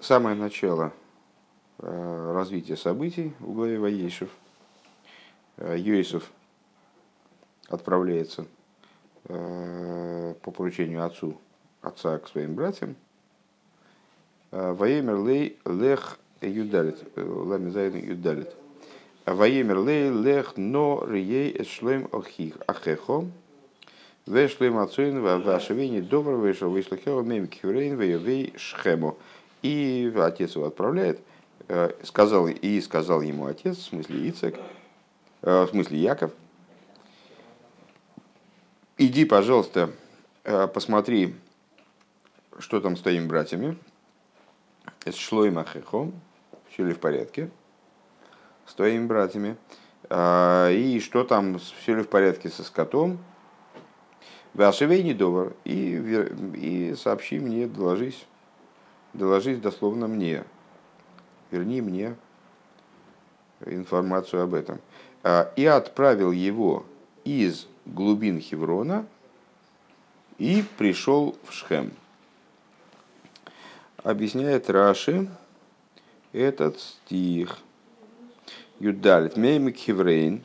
самое начало э, развития событий в главе Ваейшев. Э, Йосиф отправляется э, по поручению отцу, отца к своим братьям. Ваемер лей лех юдалит, ламизайн юдалит. Ваемер лей лех но рией эшлем охих ахехо. Вешлем ацуин вашевини добр вышел вышел хео мем кюрейн вейовей шхему. И отец его отправляет, э, сказал, и сказал ему отец, в смысле Ицек, э, в смысле Яков, иди, пожалуйста, э, посмотри, что там с твоими братьями, с Шлой Махехом, все ли в порядке, с твоими братьями, и что там, все ли в порядке со скотом, Вашевей недовар, и, и сообщи мне, доложись доложись дословно мне, верни мне информацию об этом. А, и отправил его из глубин Хеврона и пришел в Шхем. Объясняет Раши этот стих. Юдалит Меймик Хеврейн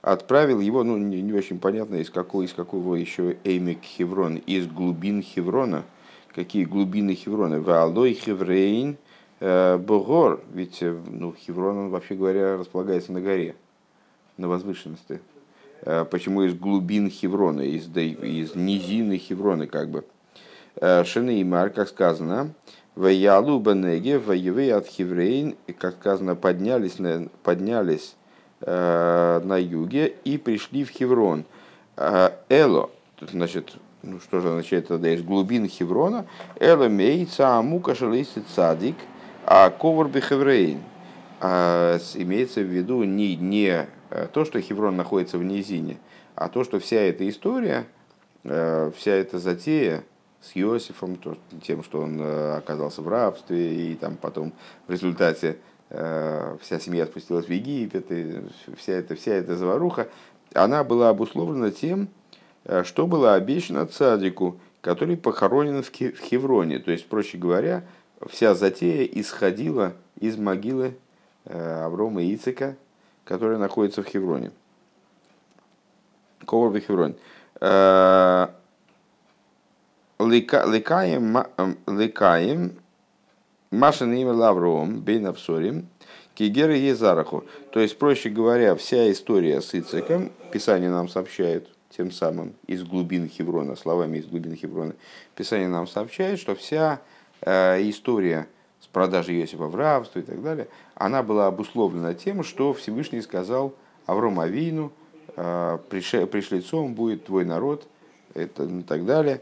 отправил его, ну не, не очень понятно, из какого, из какого еще Эймик Хеврон, из глубин Хеврона – какие глубины Хеврона. Валой Хеврейн э, Богор. Ведь э, ну, Хеврон, он, вообще говоря, располагается на горе, на возвышенности. Э, почему из глубин Хеврона, из, из низины Хеврона, как бы. Шенеймар, как сказано, Ваялу Банеге, Ваевей от Хеврейн, как сказано, поднялись, на, поднялись на юге и пришли в Хеврон. Эло, значит, ну что же означает тогда из глубин Хеврона, элемейца амука шалейси цадик, а ковар бихеврейн. А, имеется в виду не, не э, то, что Хеврон находится в низине, а то, что вся эта история, э, вся эта затея с Иосифом, тем, что он э, оказался в рабстве, и там потом в результате вся семья спустилась в Египет, и вся эта, вся эта заваруха, она была обусловлена тем, что было обещано цадику, который похоронен в Хевроне. То есть, проще говоря, вся затея исходила из могилы э, Аврома Ицика, которая находится в Хевроне. Ковар в Хевроне. Э, лекаем, лекаем, Машин имя Лавром, Бейн Авсорим, Кигера Езараху. То есть, проще говоря, вся история с Ициком, Писание нам сообщает, тем самым из глубин Хеврона, словами из глубин Хеврона, Писание нам сообщает, что вся э, история с продажей Иосифа в рабство и так далее, она была обусловлена тем, что Всевышний сказал Аврому Авину, э, пришлицом будет твой народ, это, и так далее.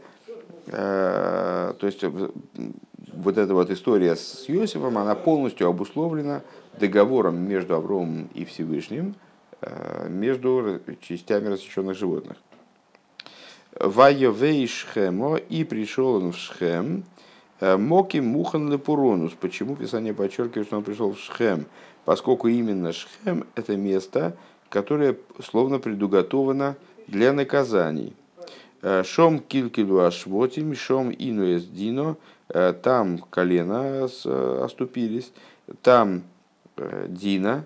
Э, то есть вот эта вот история с Иосифом, она полностью обусловлена договором между Авромом и Всевышним, Э, между частями рассеченных животных. Вайовей Шхемо, и пришел он в Шхем, э, Моки Мухан Лепуронус. Почему Писание подчеркивает, что он пришел в Шхем? Поскольку именно Шхем – это место, которое словно предуготовано для наказаний. Э, шом килькилу ашвотим, шом инуэс дино, там колено оступились, там Дина,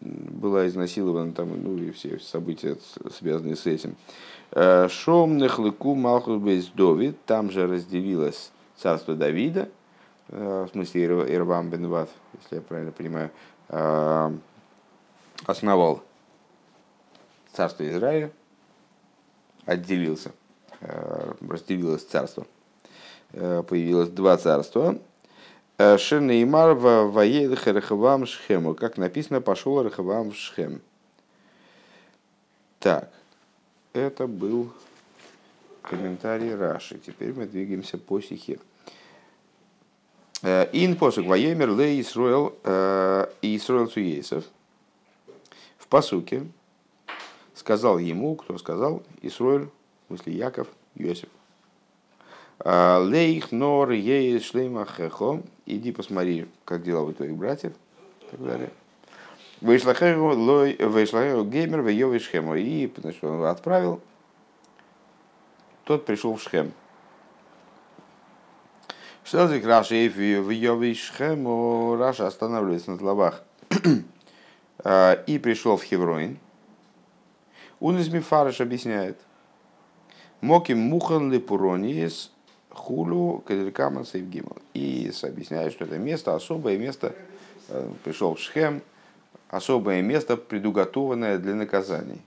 была изнасилована, там, ну и все события, связанные с этим. Э, Шом нехлыку малхус бейс Довид, там же разделилось царство Давида, э, в смысле Ирвам бен Ват, если я правильно понимаю, э, основал царство Израиля, отделился, разделилось царство. Появилось два царства, Э, Шенеймар воел Рахавам Шхему. Как написано, пошел Рахавам в Шхем. Так, это был комментарий Раши. Теперь мы двигаемся по стихе. Э, Ин посук воемер ле Исруэл э, Исруэл Цуейсов. В посуке сказал ему, кто сказал, Исруэль, в смысле Яков, Иосиф. Лейх нор ей шлейма хехо. Иди посмотри, как дела у твоих братьев. И так далее. Вышлахеру геймер в ее шхему. И значит, он его отправил. Тот пришел в Шхем. Что за Раши в Йовишхему? Раша останавливается на словах. И пришел в Хевроин. Он Мифарыш объясняет. Моки мухан лепурониес хулю кадрикаман сейвгимал. И объясняет, что это место, особое место, э, пришел в Шхем, особое место, предуготованное для наказаний,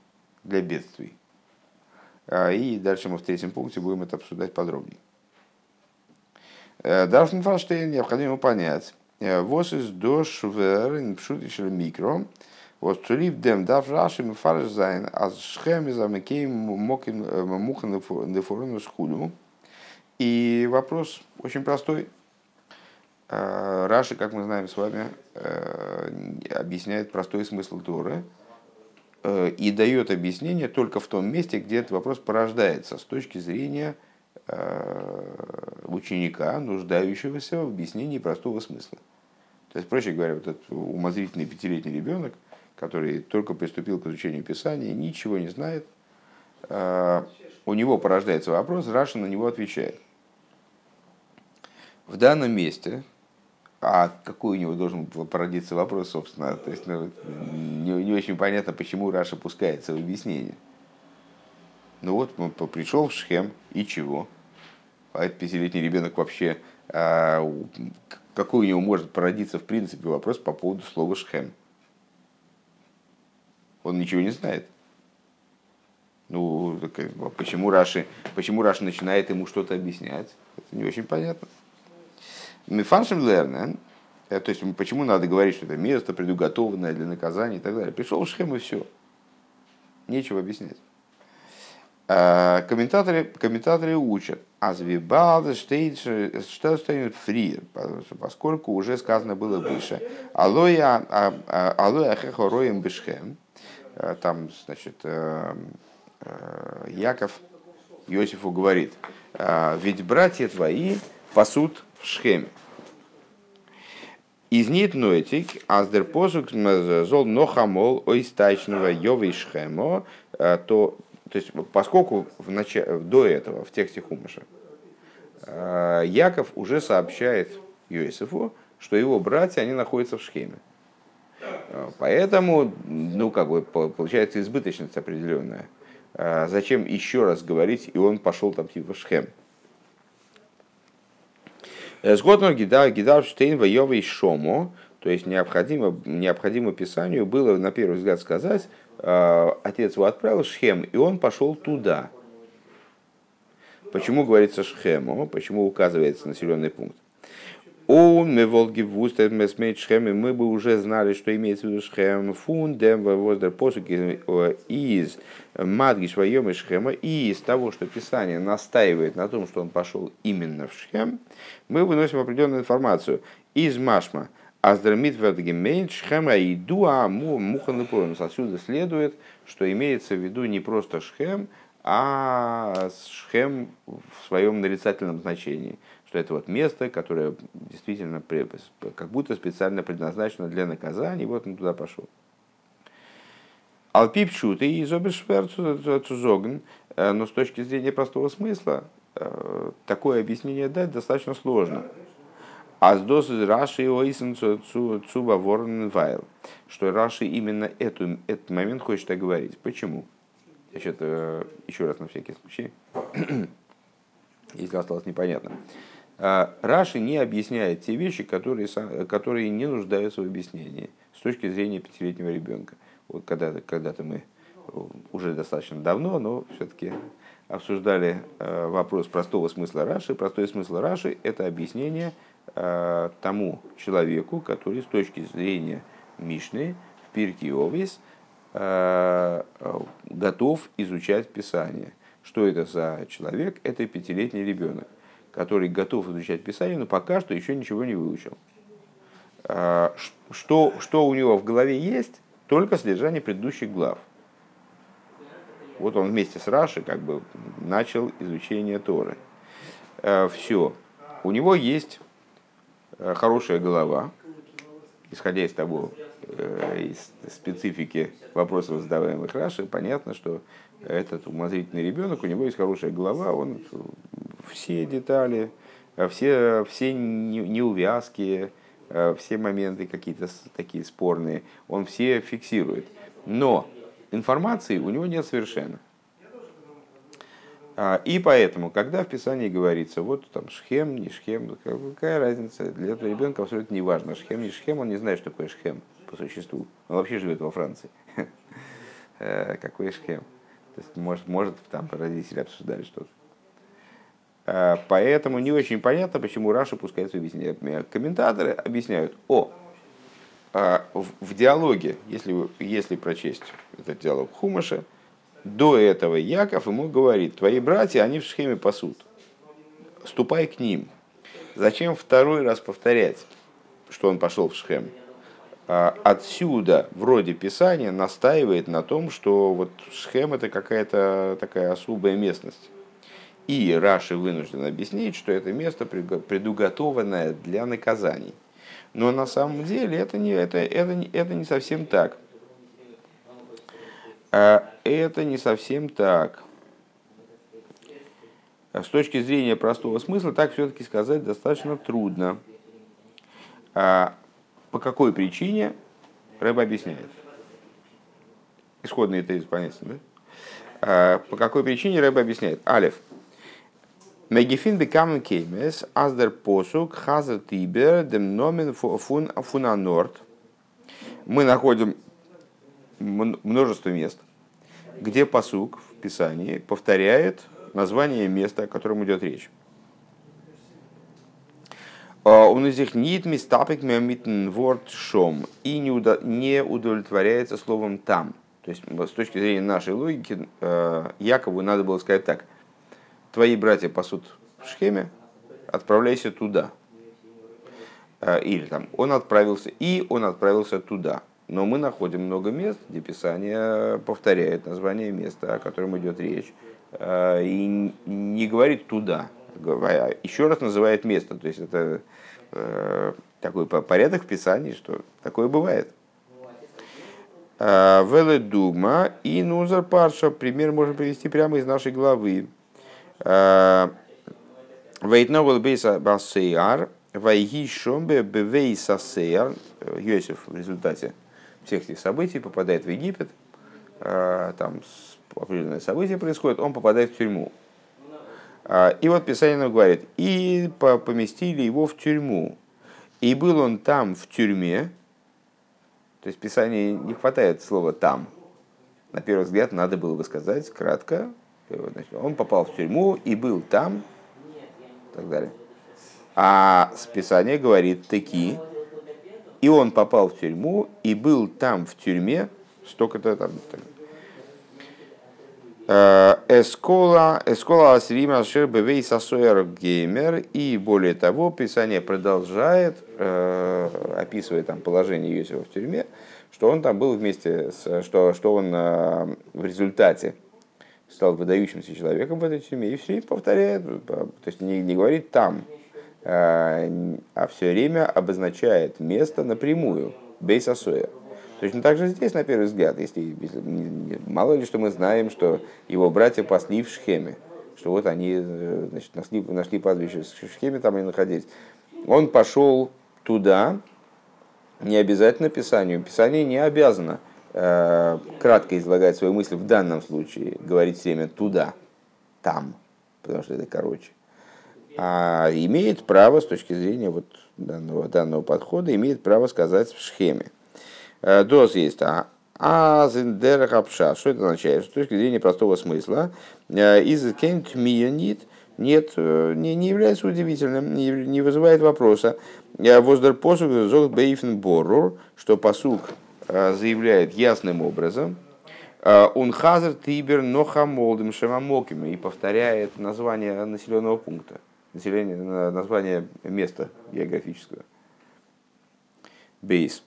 для бедствий. А, и дальше мы в третьем пункте будем это обсуждать подробнее. Э, Дарфн Фаштейн необходимо понять. Э, Вос из дош верен пшутишель микро. Вот цулив дем дав раши мфарш зайн, а шхем из э, мухан дефорон схулю. И вопрос очень простой. Раши, как мы знаем с вами, объясняет простой смысл Торы и дает объяснение только в том месте, где этот вопрос порождается с точки зрения ученика, нуждающегося в объяснении простого смысла. То есть, проще говоря, вот этот умозрительный пятилетний ребенок, который только приступил к изучению Писания, ничего не знает, у него порождается вопрос, Раши на него отвечает. В данном месте, а какой у него должен породиться вопрос, собственно, то есть ну, не, не очень понятно, почему Раши пускается в объяснение. Ну вот, пришел в Шхем, и чего? А этот пятилетний ребенок вообще, а, какой у него может породиться в принципе вопрос по поводу слова «шхем». Он ничего не знает. Ну, а почему Раши, почему Раши начинает ему что-то объяснять? Это не очень понятно. Мифаншем лернен, э, то есть почему надо говорить, что это место предуготованное для наказания и так далее. Пришел в Шхем и все. Нечего объяснять. Э, комментаторы, комментаторы учат, Азвибал штейнет фри, поскольку уже сказано было выше. Алоя а, а, хехороем бешхем. Э, там, значит, э, Яков Иосифу говорит, ведь братья твои пасут в Шхеме. Из нит нойтик, аздер посук зол нохамол ойстачного йовы шхемо, то то есть, поскольку в нач... до этого, в тексте Хумаша, э, Яков уже сообщает Йосифу, что его братья, они находятся в Шхеме. Э, поэтому, ну, как бы, получается избыточность определенная. Э, зачем еще раз говорить, и он пошел там типа в Шхем. Сгодно Гидар Штейн Вайова Шомо, то есть необходимо, необходимо Писанию было на первый взгляд сказать, э, отец его отправил Шхем, и он пошел туда. Почему говорится Шхему? Почему указывается населенный пункт? Он мы волги в устах мы смеет Шхем, мы бы уже знали, что имеется в виду Шхем. Фун дем воздер посуки э, из Мадги своем и Шхема, и из того, что Писание настаивает на том, что он пошел именно в Шхем, мы выносим определенную информацию из Машма – Аздермит Вергемейн Шхема и Дуа Мухан Отсюда следует, что имеется в виду не просто Шхем, а Шхем в своем нарицательном значении. Что это вот место, которое действительно как будто специально предназначено для наказания, вот он туда пошел. Алпипчут и изобершверцузогн, э, но с точки зрения простого смысла, э, такое объяснение дать достаточно сложно. Аздос из Раши и Цуба Ворн Вайл. Что Раши именно эту, этот момент хочет так говорить. Почему? Э, еще раз на всякий случай, если осталось непонятно. А, Раши не объясняет те вещи, которые, которые не нуждаются в объяснении с точки зрения пятилетнего ребенка. Вот когда-то, когда-то мы уже достаточно давно, но все-таки обсуждали э, вопрос простого смысла Раши. Простой смысл Раши – это объяснение – Э, тому человеку, который с точки зрения Мишны в Пирке Овис э, готов изучать Писание. Что это за человек? Это пятилетний ребенок, который готов изучать Писание, но пока что еще ничего не выучил. Э, что, что у него в голове есть? Только содержание предыдущих глав. Вот он вместе с Рашей как бы начал изучение Торы. Все. У него есть Э, хорошая голова, исходя из того, э, из специфики вопросов, задаваемых Раши, понятно, что этот умозрительный ребенок, у него есть хорошая голова, он все детали все, все неувязки, все моменты какие-то такие спорные, он все фиксирует. Но информации у него нет совершенно. А, и поэтому, когда в Писании говорится, вот там шхем, не шхем, какая разница, для этого ребенка абсолютно не важно, шхем, не шхем, он не знает, что такое шхем по существу. Он вообще живет во Франции. Э, какой шхем? То есть, может, может там родители обсуждали что-то. А, поэтому не очень понятно, почему Раша пускается в объяснение. Комментаторы объясняют, о, а, в диалоге, если, если прочесть этот диалог Хумаша, до этого Яков ему говорит, твои братья, они в схеме пасут. Ступай к ним. Зачем второй раз повторять, что он пошел в Шхем? А, отсюда вроде Писания настаивает на том, что вот Шхем это какая-то такая особая местность. И Раши вынужден объяснить, что это место предуготованное для наказаний. Но на самом деле это не, это, это, это не совсем так. А это не совсем так. С точки зрения простого смысла, так все-таки сказать достаточно трудно. А по какой причине Рэб объясняет? Исходный тезис понятен, да? А по какой причине Рэб объясняет? Алиф. Мегефин бекамен кеймес, аздер посук, хазер тибер, дем номен фун фунанорт. Мы находим множество мест, где посук в Писании повторяет название места, о котором идет речь. Он из них нит мистапик митн ворд шом и не удовлетворяется словом там. То есть с точки зрения нашей логики э, Якову надо было сказать так. Твои братья пасут в Шхеме, отправляйся туда. Э, или там он отправился, и он отправился туда. Но мы находим много мест, где Писание повторяет название места, о котором идет речь, э, и не говорит туда, а еще раз называет место. То есть это э, такой порядок в Писании, что такое бывает. Э, Веле дума и нузар парша. Пример можно привести прямо из нашей главы. Вейтновел бейса бассейар, вайги шомбе бевейса сейар. Йосиф в результате всех этих событий попадает в Египет, а, там определенное событие происходит, он попадает в тюрьму. И вот Писание нам говорит, и поместили его в тюрьму. И был он там в тюрьме, то есть Писание не хватает слова «там». На первый взгляд надо было бы сказать кратко, значит, он попал в тюрьму и был там, и так далее. А Писание говорит «таки», и он попал в тюрьму и был там в тюрьме столько-то там. Э, эскола, эскола асрима шер бевей сасуэр геймер. И более того, Писание продолжает, э, описывая там положение Иосифа в тюрьме, что он там был вместе, с, что, что он э, в результате стал выдающимся человеком в этой тюрьме. И все время повторяет, то есть не, не говорит там, а, а все время обозначает место напрямую, бейсасоя. Точно так же здесь, на первый взгляд, если, если мало ли что мы знаем, что его братья пасли в Шхеме, что вот они э, значит, нашли, нашли пастбище в Шхеме, там они находились. Он пошел туда, не обязательно Писанию. Писание не обязано кратко излагать свои мысли в данном случае, говорить все время туда, там, потому что это короче а имеет право, с точки зрения вот данного, данного подхода, имеет право сказать в схеме. Э, доз есть, а Азендер Хапша. Что это означает? С точки зрения простого смысла, э, из кент миянит нет, э, не, не является удивительным, не, не вызывает вопроса. Воздер посук зог бейфен борур, что посук заявляет ясным образом, он хазер тибер ноха молдым шемамоким и повторяет название населенного пункта население, название места географического. Бейс.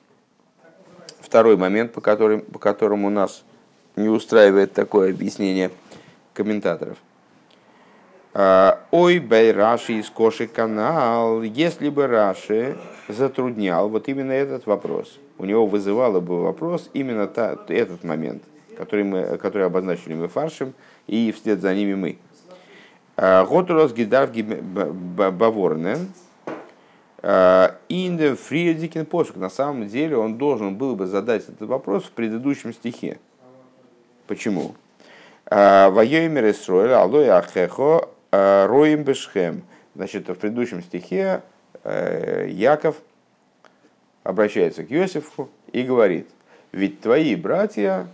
Второй момент, по, которым, по которому нас не устраивает такое объяснение комментаторов. А, Ой, бей Раши из Коши канал. Если бы Раши затруднял вот именно этот вопрос, у него вызывало бы вопрос именно та, этот момент, который, мы, который обозначили мы фаршем, и вслед за ними мы. Готурос гидар баворнен. Индем фриедикин посук. На самом деле он должен был бы задать этот вопрос в предыдущем стихе. Почему? Воеймер Исроэль, алой ахехо, роим бешхем. Значит, в предыдущем стихе э, Яков обращается к Иосифу и говорит, ведь твои братья,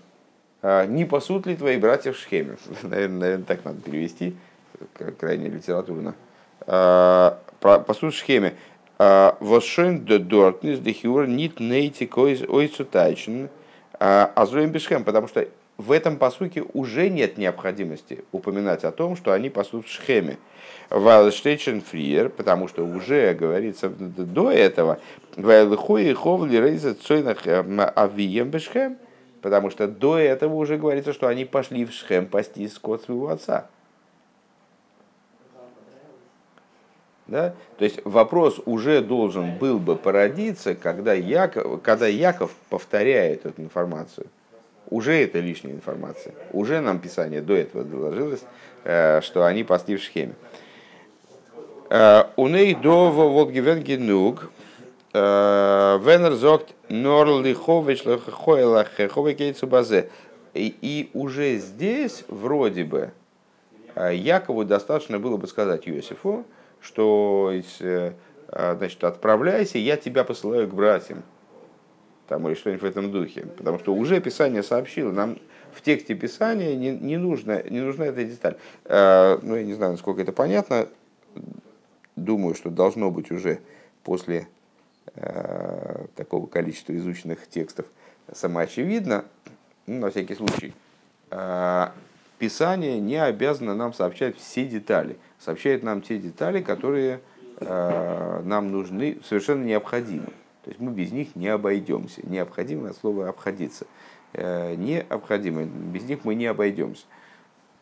а, не пасут ли твои братья в Шхеме? Наверное, так надо перевести, крайне литературно. А, пасут в Шхеме. А, Вошен де дортнис де хюр нит нейти койз ойцутайчен азроем бешхем, потому что в этом посуке уже нет необходимости упоминать о том, что они пасут в Шхеме. Вайлштейчен фриер, потому что уже говорится до этого, Вайлхуи ховли рейза цойнах авием бешхем, потому что до этого уже говорится, что они пошли в Шхем пасти скот своего отца. Да? То есть вопрос уже должен был бы породиться, когда Яков, когда Яков повторяет эту информацию. Уже это лишняя информация. Уже нам Писание до этого доложилось, э, что они пасли в Шхеме. Уней до Волгивен генуг, Венер зогт норлихович лаховекейцу базе. И уже здесь, вроде бы, Якову достаточно было бы сказать Иосифу, что значит, отправляйся, я тебя посылаю к братьям. Там, или что-нибудь в этом духе. Потому что уже Писание сообщило, нам в тексте Писания не, не, нужно, не нужна эта деталь. Ну, я не знаю, насколько это понятно думаю, что должно быть уже после э, такого количества изученных текстов самоочевидно, ну, на всякий случай, э, Писание не обязано нам сообщать все детали. Сообщает нам те детали, которые э, нам нужны, совершенно необходимы. То есть мы без них не обойдемся. Необходимо от слова обходиться. Э, необходимо. Без них мы не обойдемся.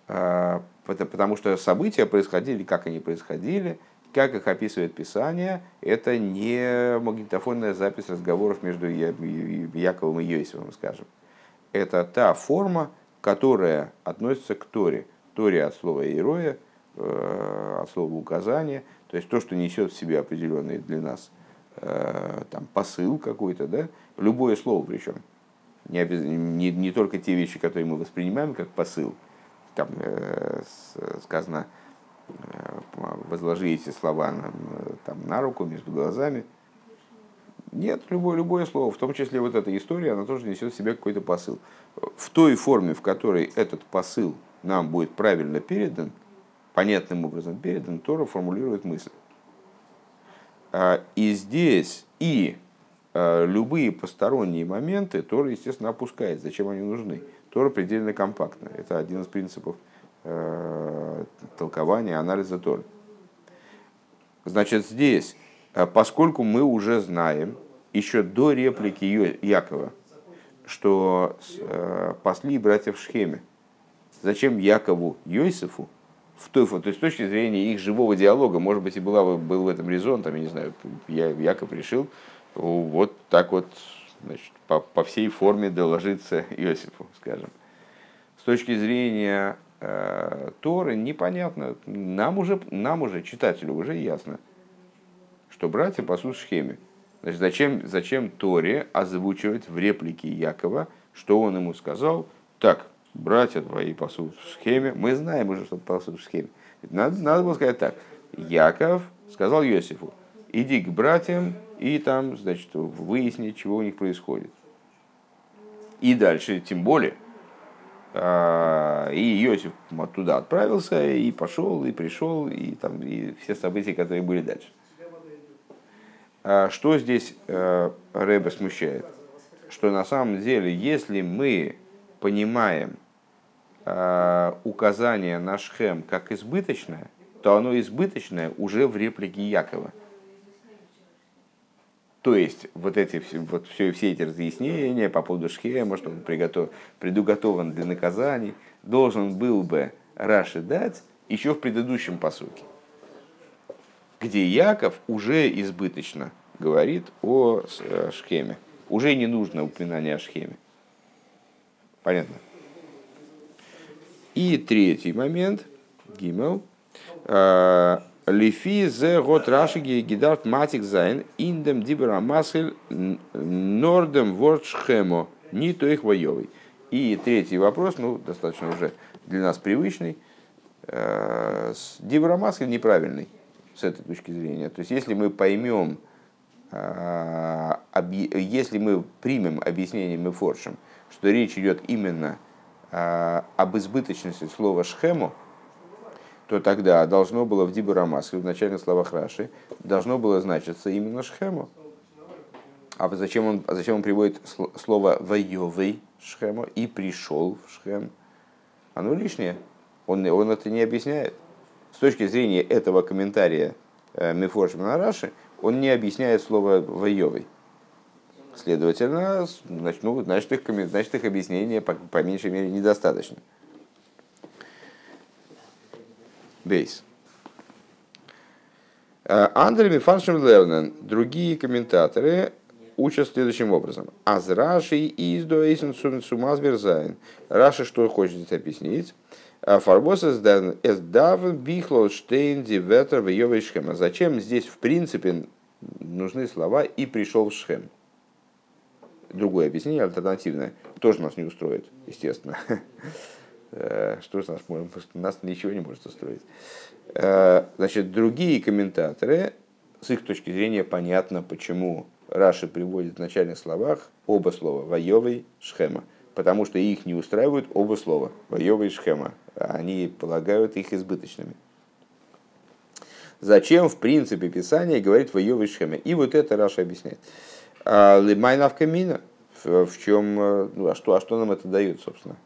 Э, потому что события происходили, как они происходили, как их описывает Писание, это не магнитофонная запись разговоров между Яковом и Йосифом, скажем. Это та форма, которая относится к Торе. Торе от слова «иероя», э, от слова «указание», то есть то, что несет в себе определенный для нас там, посыл какой-то, да? любое слово причем. Не, не, не только те вещи, которые мы воспринимаем как посыл. Там э, сказано Э, возложи эти слова на, там, на руку между глазами. Нет, любое, любое слово, в том числе вот эта история, она тоже несет в себе какой-то посыл. В той форме, в которой этот посыл нам будет правильно передан, понятным образом передан, Тора формулирует мысль. А, и здесь и а, любые посторонние моменты Тора, естественно, опускает. Зачем они нужны? Тора предельно компактна. Это один из принципов Э, толкования, анализа Торы. Значит, здесь, поскольку мы уже знаем, еще до реплики Якова, что пасли братья в Шхеме, зачем Якову Йосифу, в той, то есть с точки зрения их живого диалога, может быть, и была, был в этом резон, там, я не знаю, я, Яков решил вот так вот значит, по, по всей форме доложиться Иосифу, скажем. С точки зрения Э, Торы непонятно. Нам уже, нам уже, читателю уже ясно, что братья пасут схеме. Значит, зачем, зачем Торе озвучивать в реплике Якова, что он ему сказал? Так, братья твои пасут в схеме. Мы знаем уже, что пасут в схеме. Надо, надо было сказать так. Яков сказал Иосифу, иди к братьям и там, значит, выясни, чего у них происходит. И дальше, тем более, а, и Иосиф оттуда отправился, и пошел, и пришел, и, там, и все события, которые были дальше. А что здесь э, Рэбе смущает? Что на самом деле, если мы понимаем указание на Шхем как избыточное, то оно избыточное уже в реплике Якова – то есть вот эти вот все, все эти разъяснения по поводу Шхема, что он приготов, предуготован для наказаний, должен был бы Раши дать еще в предыдущем посуке, где Яков уже избыточно говорит о э, Шхеме. Уже не нужно упоминание о Шхеме. Понятно? И третий момент, Гимел, Лифи зе год рашиги гидарт матик зайн индем дибера масель нордем ворд шхемо ни то их воевый. И третий вопрос, ну, достаточно уже для нас привычный. Дибера масель неправильный с этой точки зрения. То есть, если мы поймем, если мы примем объяснение Мефоршем, что речь идет именно об избыточности слова шхему, то тогда должно было в Дибурамас, в начальных словах Раши, должно было значиться именно Шхему. А зачем он, а зачем он приводит слово «воевый» Шхему и «пришел» в Шхем? Оно лишнее. Он, он это не объясняет. С точки зрения этого комментария э, Мефоршмана Раши, он не объясняет слово «воевый». Следовательно, значит, ну, значит, их, значит, их объяснение по, по меньшей мере недостаточно. Бейс. Э, Андрей Мифаншем Левнен, другие комментаторы учат следующим образом. Аз Раши и издоэйсен сумазберзайн. Раши что хочет здесь объяснить? «Э, Фарбос эсдавен бихло штейн диветер в. Зачем здесь в принципе нужны слова «и пришел в шхем»? Другое объяснение, альтернативное, тоже нас не устроит, естественно. Э, что ж нас, нас ничего не может устроить. Э, значит, другие комментаторы, с их точки зрения, понятно, почему Раши приводит в начальных словах оба слова «воевый», «шхема», потому что их не устраивают оба слова «воевый» и «шхема». Они полагают их избыточными. Зачем, в принципе, Писание говорит «воевый» «шхема»? И вот это Раша объясняет. А, Лимайнав камина. В чем, э, ну, а что, а что нам это дает, собственно?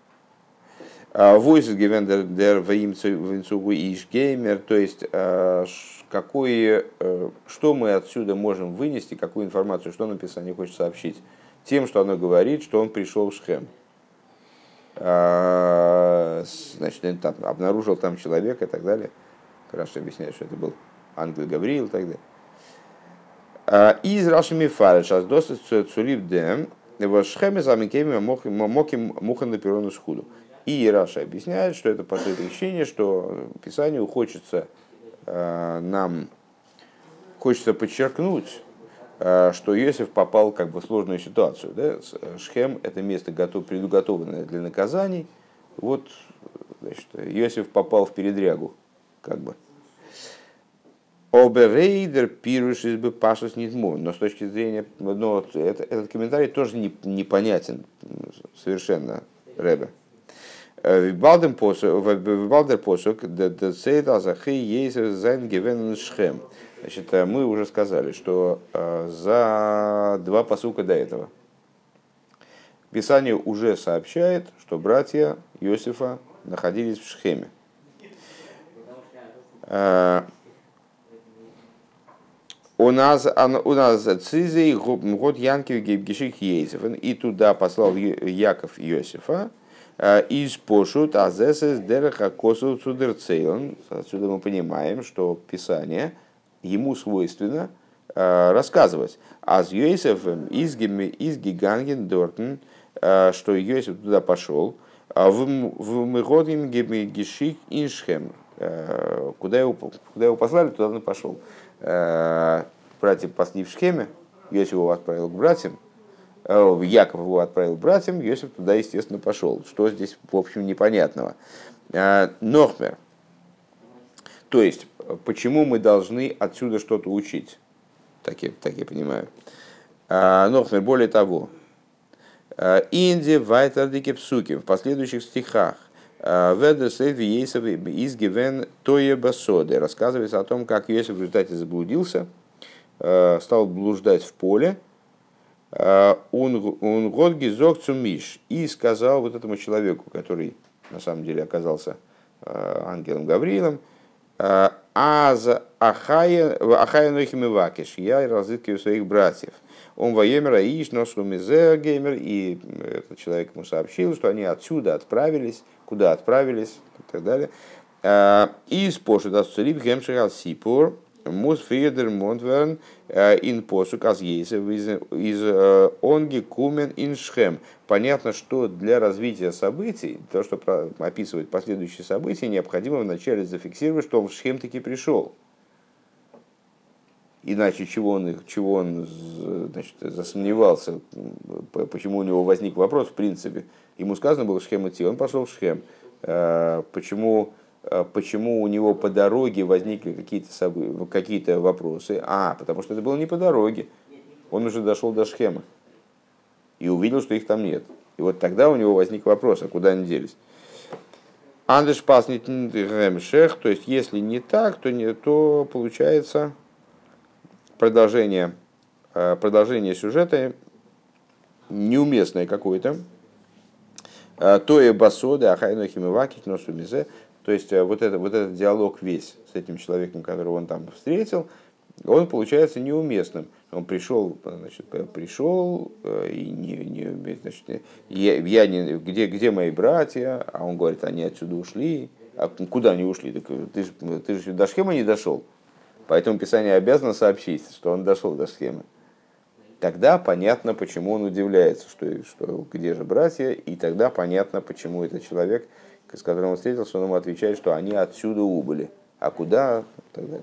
Войс гевендер дер винцугу иш геймер, то есть э, какое, э, что мы отсюда можем вынести, какую информацию, что написание хочет сообщить, тем, что оно говорит, что он пришел в Шхем. А, значит, там, обнаружил там человека и так далее. Хорошо объясняет, что это был ангел Гавриил и так далее. А, из Рашими Фареш, аз досыс цулив дем, в Шхеме замикеми моким мухан на перрону схуду. И Раша объясняет, что это по той причине, что Писанию хочется э, нам хочется подчеркнуть, э, что Иосиф попал как бы в сложную ситуацию. Да? Э, Шхем – это место, готов, предуготованное для наказаний. Вот значит, Иосиф попал в передрягу, как бы. Оберейдер пируш из бы пашус Но с точки зрения, ну, это, этот комментарий тоже не, непонятен совершенно Рэбе. Вибалдер посок, децейда захи ейзер зайн гивен шхем. Значит, э, мы уже сказали, что э, за два посука до этого Писание уже сообщает, что братья Иосифа находились в Шхеме. Э, у нас, у нас Цизей год Янкив Гейбгиших Ейзеф. И туда послал Яков Иосифа, Э, из пошут азесес дереха косу цудерцейлон. Отсюда мы понимаем, что Писание ему свойственно э, рассказывать. А с Йосифом из Гиганген Дортен, э, что Йосиф туда пошел, а в Мыгодим Гешик Иншхем, куда его, куда его послали, туда он пошел. Братья пасли в Шхеме, Йосиф его отправил к братьям, Э, Яков его отправил братьям, Йосиф туда, естественно, пошел. Что здесь, в общем, непонятного. Э, Нохмер. То есть, почему мы должны отсюда что-то учить? Так я, так я понимаю. Э, Нохмер, более того, Инди Вайтардике Псуки в последующих стихах Ведесейв Ейсов из Гивен Тое рассказывается о том, как Иосиф в результате заблудился, стал блуждать в поле, он год гизок цумиш. И сказал вот этому человеку, который на самом деле оказался э, ангелом Гавриилом, «А Ахая Нохим Ивакиш, я разыскиваю своих братьев. Он воемера носу геймер, и этот человек ему сообщил, что они отсюда отправились, куда отправились и так далее. «А, и из Поши даст Цуриб Гемшигал Сипур, Мус Федер Монтверн ин посук аз из онги кумен ин шхем. Понятно, что для развития событий, то, что описывает последующие события, необходимо вначале зафиксировать, что он в Шхем таки пришел. Иначе чего он, чего он значит, засомневался, почему у него возник вопрос, в принципе. Ему сказано было Шхем идти, он пошел в Шхем. Э, почему Э, почему у него по дороге возникли какие-то события, какие-то вопросы. А, потому что это было не по дороге. Он уже дошел до схемы и увидел, что их там нет. И вот тогда у него возник вопрос, а куда они делись. Андеш паснит шех, то есть если не так, то, не, то получается продолжение, э, продолжение сюжета неуместное какое-то. Э, то и басоды, ахайно химиваки, носу мизе, то есть э, вот, это, вот этот диалог весь с этим человеком, которого он там встретил, он получается неуместным. Он пришел, значит, пришел и не, не значит, я, я не, где, где мои братья, а он говорит, они отсюда ушли. А куда они ушли? Так ты же, ты же до схемы не дошел. Поэтому Писание обязано сообщить, что он дошел до схемы. Тогда понятно, почему он удивляется, что, что где же братья, и тогда понятно, почему этот человек с которым он встретился, он ему отвечает, что они отсюда убыли. А куда? Тогда